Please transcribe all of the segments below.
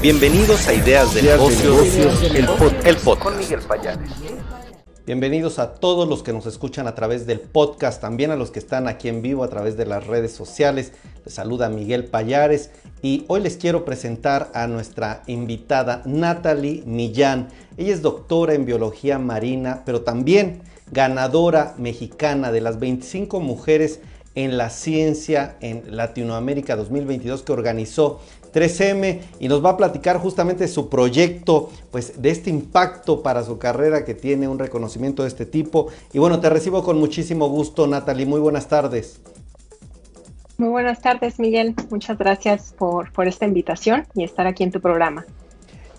Bienvenidos a Ideas de Negocios, el, podcast. Con Miguel Payares. Bienvenidos a todos los que nos escuchan a través del podcast, también a los que están aquí en vivo a través de las redes sociales. Les saluda Miguel Payares y hoy les quiero presentar a nuestra invitada Natalie Millán. Ella es doctora en biología marina, pero también ganadora mexicana de las 25 mujeres en la ciencia en Latinoamérica 2022 que organizó 3M y nos va a platicar justamente su proyecto, pues de este impacto para su carrera que tiene un reconocimiento de este tipo. Y bueno, te recibo con muchísimo gusto, Natalie. Muy buenas tardes. Muy buenas tardes, Miguel. Muchas gracias por, por esta invitación y estar aquí en tu programa.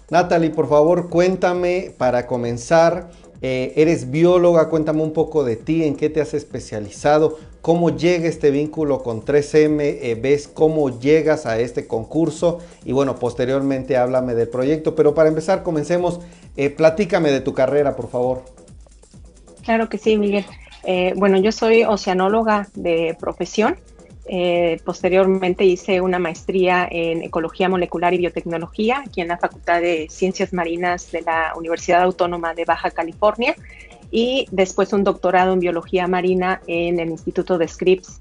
Natalie, por favor, cuéntame para comenzar. Eh, eres bióloga, cuéntame un poco de ti, en qué te has especializado, cómo llega este vínculo con 3M, eh, ves cómo llegas a este concurso y bueno, posteriormente háblame del proyecto. Pero para empezar, comencemos, eh, platícame de tu carrera, por favor. Claro que sí, Miguel. Eh, bueno, yo soy oceanóloga de profesión. posteriormente hice una maestría en Ecología Molecular y Biotecnología aquí en la Facultad de Ciencias Marinas de la Universidad Autónoma de Baja California y después un doctorado en biología marina en el Instituto de Scripps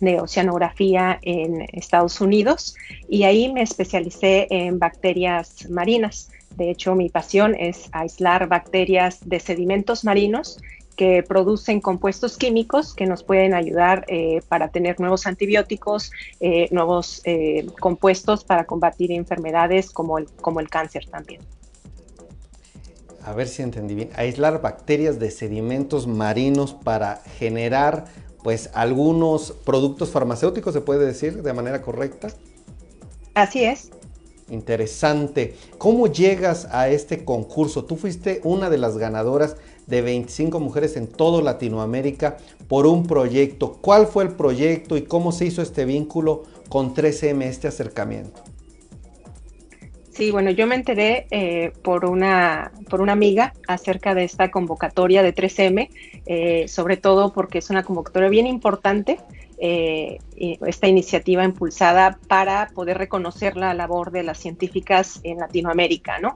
de Oceanografía en Estados Unidos y ahí me especialicé en bacterias marinas. De hecho, mi pasión es aislar bacterias de sedimentos marinos que producen compuestos químicos que nos pueden ayudar eh, para tener nuevos antibióticos, eh, nuevos eh, compuestos para combatir enfermedades como el, como el cáncer también a ver si entendí bien, aislar bacterias de sedimentos marinos para generar pues algunos productos farmacéuticos, se puede decir de manera correcta. Así es. Interesante. ¿Cómo llegas a este concurso? Tú fuiste una de las ganadoras de 25 mujeres en todo Latinoamérica por un proyecto. ¿Cuál fue el proyecto y cómo se hizo este vínculo con 3M, este acercamiento? Sí, bueno, yo me enteré eh, por, una, por una amiga acerca de esta convocatoria de 3M, eh, sobre todo porque es una convocatoria bien importante, eh, esta iniciativa impulsada para poder reconocer la labor de las científicas en Latinoamérica, ¿no?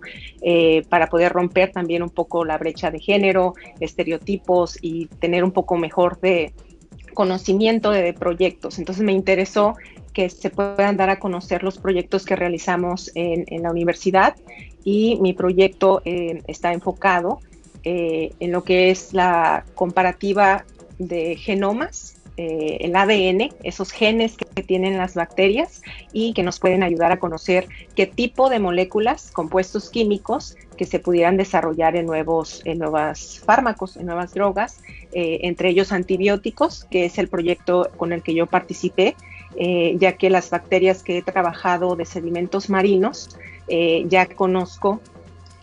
para poder romper también un poco la brecha de género, estereotipos y tener un poco mejor de conocimiento de proyectos. Entonces me interesó que se puedan dar a conocer los proyectos que realizamos en, la universidad y mi proyecto eh, está enfocado eh, en lo que es la comparativa de genomas, eh, el ADN, esos genes que, tienen las bacterias y que nos pueden ayudar a conocer qué tipo de moléculas, compuestos químicos que se pudieran desarrollar en nuevos en fármacos, en nuevas drogas, entre ellos antibióticos, que es el proyecto con el que yo participé eh, ya que las bacterias que he trabajado de sedimentos marinos eh, ya conozco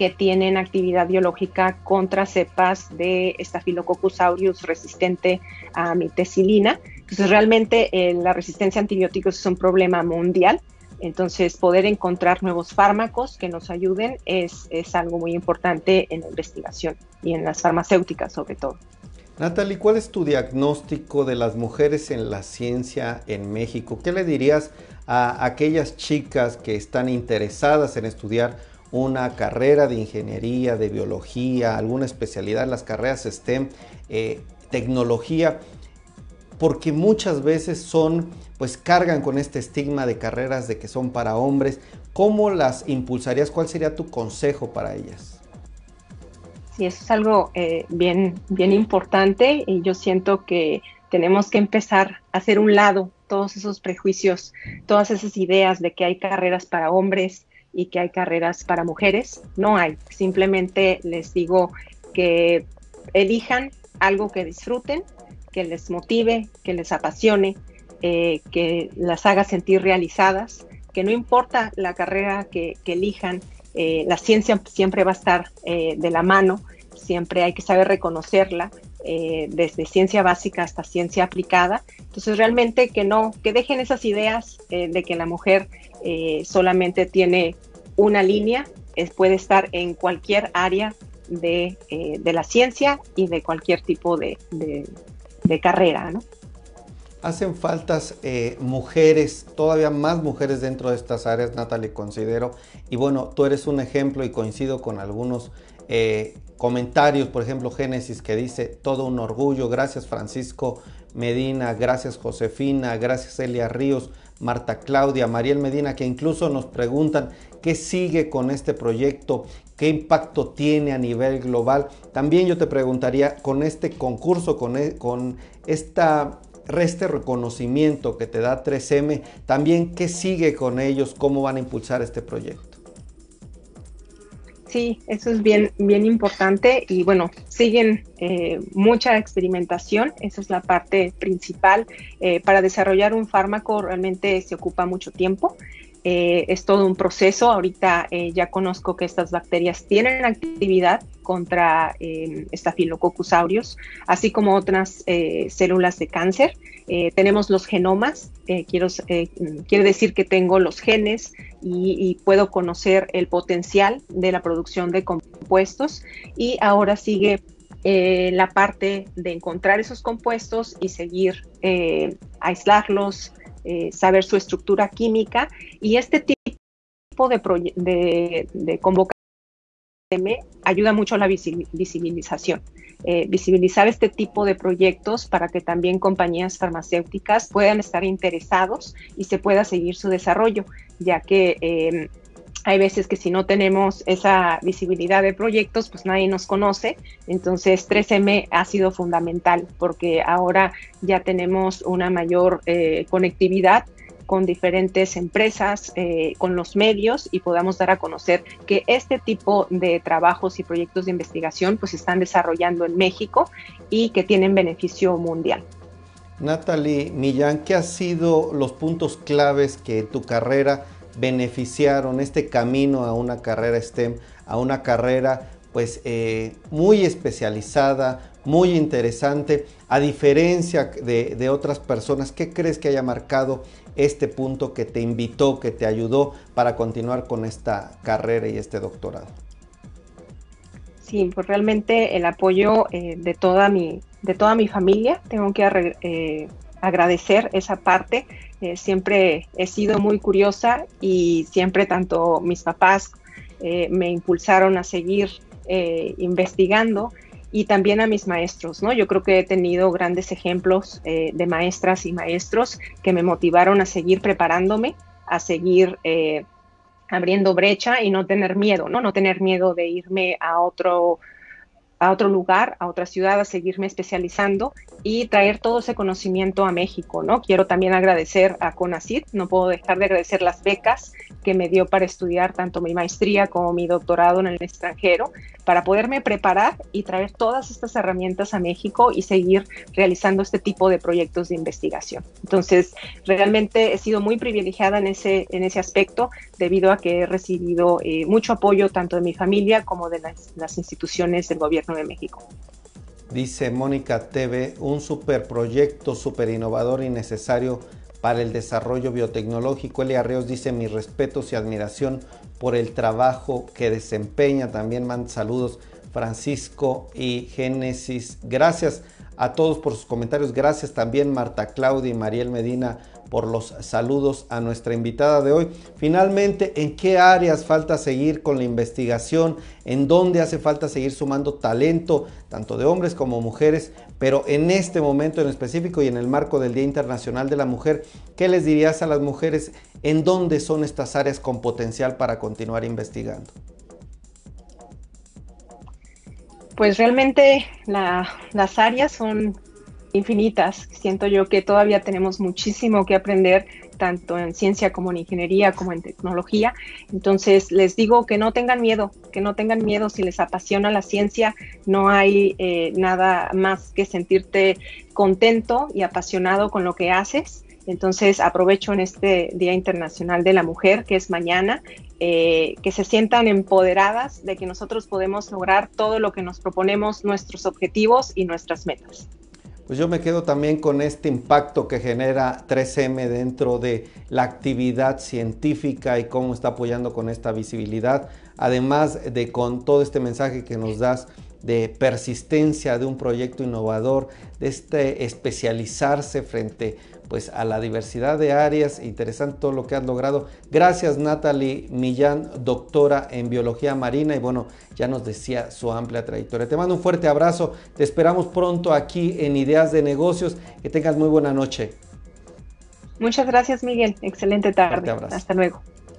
que tienen actividad biológica contra cepas de Staphylococcus aureus resistente a mitecilina. Entonces, realmente eh, la resistencia a antibióticos es un problema mundial. Entonces, poder encontrar nuevos fármacos que nos ayuden es, es algo muy importante en la investigación y en las farmacéuticas sobre todo. Natalie, ¿cuál es tu diagnóstico de las mujeres en la ciencia en México? ¿Qué le dirías a aquellas chicas que están interesadas en estudiar una carrera de ingeniería, de biología, alguna especialidad las carreras STEM, eh, tecnología? Porque muchas veces son, pues cargan con este estigma de carreras de que son para hombres. ¿Cómo las impulsarías? ¿Cuál sería tu consejo para ellas? Sí, eso es algo eh, bien, bien importante y yo siento que tenemos que empezar a hacer un lado todos esos prejuicios, todas esas ideas de que hay carreras para hombres y que hay carreras para mujeres. No hay. Simplemente les digo que elijan algo que disfruten, que les motive, que les apasione, eh, que las haga sentir realizadas, que no importa la carrera que elijan, eh, la ciencia siempre va a estar eh, de la mano, siempre hay que saber reconocerla, eh, desde ciencia básica hasta ciencia aplicada. Entonces, realmente que no, que dejen esas ideas de que la mujer solamente tiene una línea, puede estar en cualquier área de, la ciencia y de cualquier tipo de, de carrera, ¿no? hacen faltas eh, mujeres, todavía más mujeres dentro de estas áreas, Natalie, considero. Y bueno, tú eres un ejemplo y coincido con algunos eh, comentarios, por ejemplo, Génesis que dice, todo un orgullo, gracias Francisco Medina, gracias Josefina, gracias Elia Ríos, Marta Claudia, Mariel Medina, que incluso nos preguntan qué sigue con este proyecto, qué impacto tiene a nivel global. También yo te preguntaría, con este concurso, con, e, con este reconocimiento que te da 3M, también qué sigue con ellos, cómo van a impulsar este proyecto. Sí, eso es bien, bien importante y bueno, siguen eh, mucha experimentación, esa es la parte principal. Eh, para desarrollar un fármaco realmente se ocupa mucho tiempo. Eh, es todo un proceso. Ahorita ya conozco que estas bacterias tienen actividad contra eh, Staphylococcus aureus, así como otras células de cáncer. tenemos los genomas, quiero, quiere decir que tengo los genes y, puedo conocer el potencial de la producción de compuestos y ahora sigue eh, la parte de encontrar esos compuestos y seguir eh, aislarlos, eh, saber su estructura química y este tipo de, de, de ayuda mucho a la visibilización. visibilizar este tipo de proyectos para que también compañías farmacéuticas puedan estar interesados y se pueda seguir su desarrollo ya que em, hay veces que si no tenemos esa visibilidad de proyectos, pues nadie nos conoce. Entonces 3M ha sido fundamental porque ahora ya tenemos una mayor eh, conectividad con diferentes empresas, eh, con los medios y podamos dar a conocer que este tipo de trabajos y proyectos de investigación pues están desarrollando en México y que tienen beneficio mundial. Natalie Millán, ¿qué han sido los puntos claves que tu carrera beneficiaron este camino a una carrera STEM, a una carrera pues eh, muy especializada, muy interesante, a diferencia de, otras personas, ¿qué crees que haya marcado este punto que te invitó, que te ayudó para continuar con esta carrera y este doctorado? Sí, pues realmente el apoyo eh, de, toda mi, de toda mi familia, tengo que eh, agradecer esa parte. Eh, siempre he sido muy curiosa y siempre tanto mis papás me impulsaron a seguir investigando y también a mis maestros, ¿no? Yo creo que he tenido grandes ejemplos de maestras y maestros que me motivaron a seguir preparándome, a seguir abriendo brecha y no tener miedo, ¿no? No tener miedo de irme a otro a otro lugar, a otra ciudad, a seguirme especializando y traer todo ese conocimiento a México, ¿no? Quiero también agradecer a CONACYT, no puedo dejar de agradecer las becas que me dio para estudiar tanto mi maestría como mi doctorado en el extranjero, para poderme preparar y traer todas estas herramientas a México y seguir realizando este tipo de proyectos de investigación. Entonces, realmente he sido muy privilegiada en ese, en ese aspecto debido a que he recibido eh, mucho apoyo tanto de mi familia como de las instituciones del gobierno de México. Dice Mónica TV, un superproyecto, súper innovador y necesario para el desarrollo biotecnológico. Elia Ríos dice mis respetos y admiración por el trabajo que desempeña. También manda saludos Francisco y Génesis. Gracias a todos por sus comentarios. Gracias también Marta Claudia y Mariel Medina por los saludos a nuestra invitada de hoy. Finalmente, ¿en qué áreas falta seguir con la investigación? ¿En dónde hace falta seguir sumando talento, tanto de hombres como mujeres? Pero en este momento en específico y en el marco del Día Internacional de la Mujer, ¿qué les dirías a las mujeres? ¿En dónde son estas áreas con potencial para continuar investigando? Pues realmente las áreas son infinitas. Siento yo que todavía tenemos muchísimo que aprender, tanto en ciencia como en ingeniería, como en tecnología. Entonces, les digo que no tengan miedo, que no tengan miedo si les apasiona la ciencia. No hay eh, nada más que sentirte contento y apasionado con lo que haces. Entonces aprovecho en este Día Internacional de la Mujer, que es mañana, eh, que se sientan empoderadas de que nosotros podemos lograr todo lo que nos proponemos, nuestros objetivos y nuestras metas. Pues yo me quedo también con este impacto que genera 3M dentro de la actividad científica y cómo está apoyando con esta visibilidad, además de con todo este mensaje que nos das de persistencia de un proyecto innovador, de este especializarse frente pues a la diversidad de áreas, interesante todo lo que has logrado. Gracias Natalie Millán, doctora en biología marina y bueno, ya nos decía su amplia trayectoria. Te mando un fuerte abrazo, te esperamos pronto aquí en Ideas de Negocios, que tengas muy buena noche. Muchas gracias Miguel, excelente tarde. Hasta luego.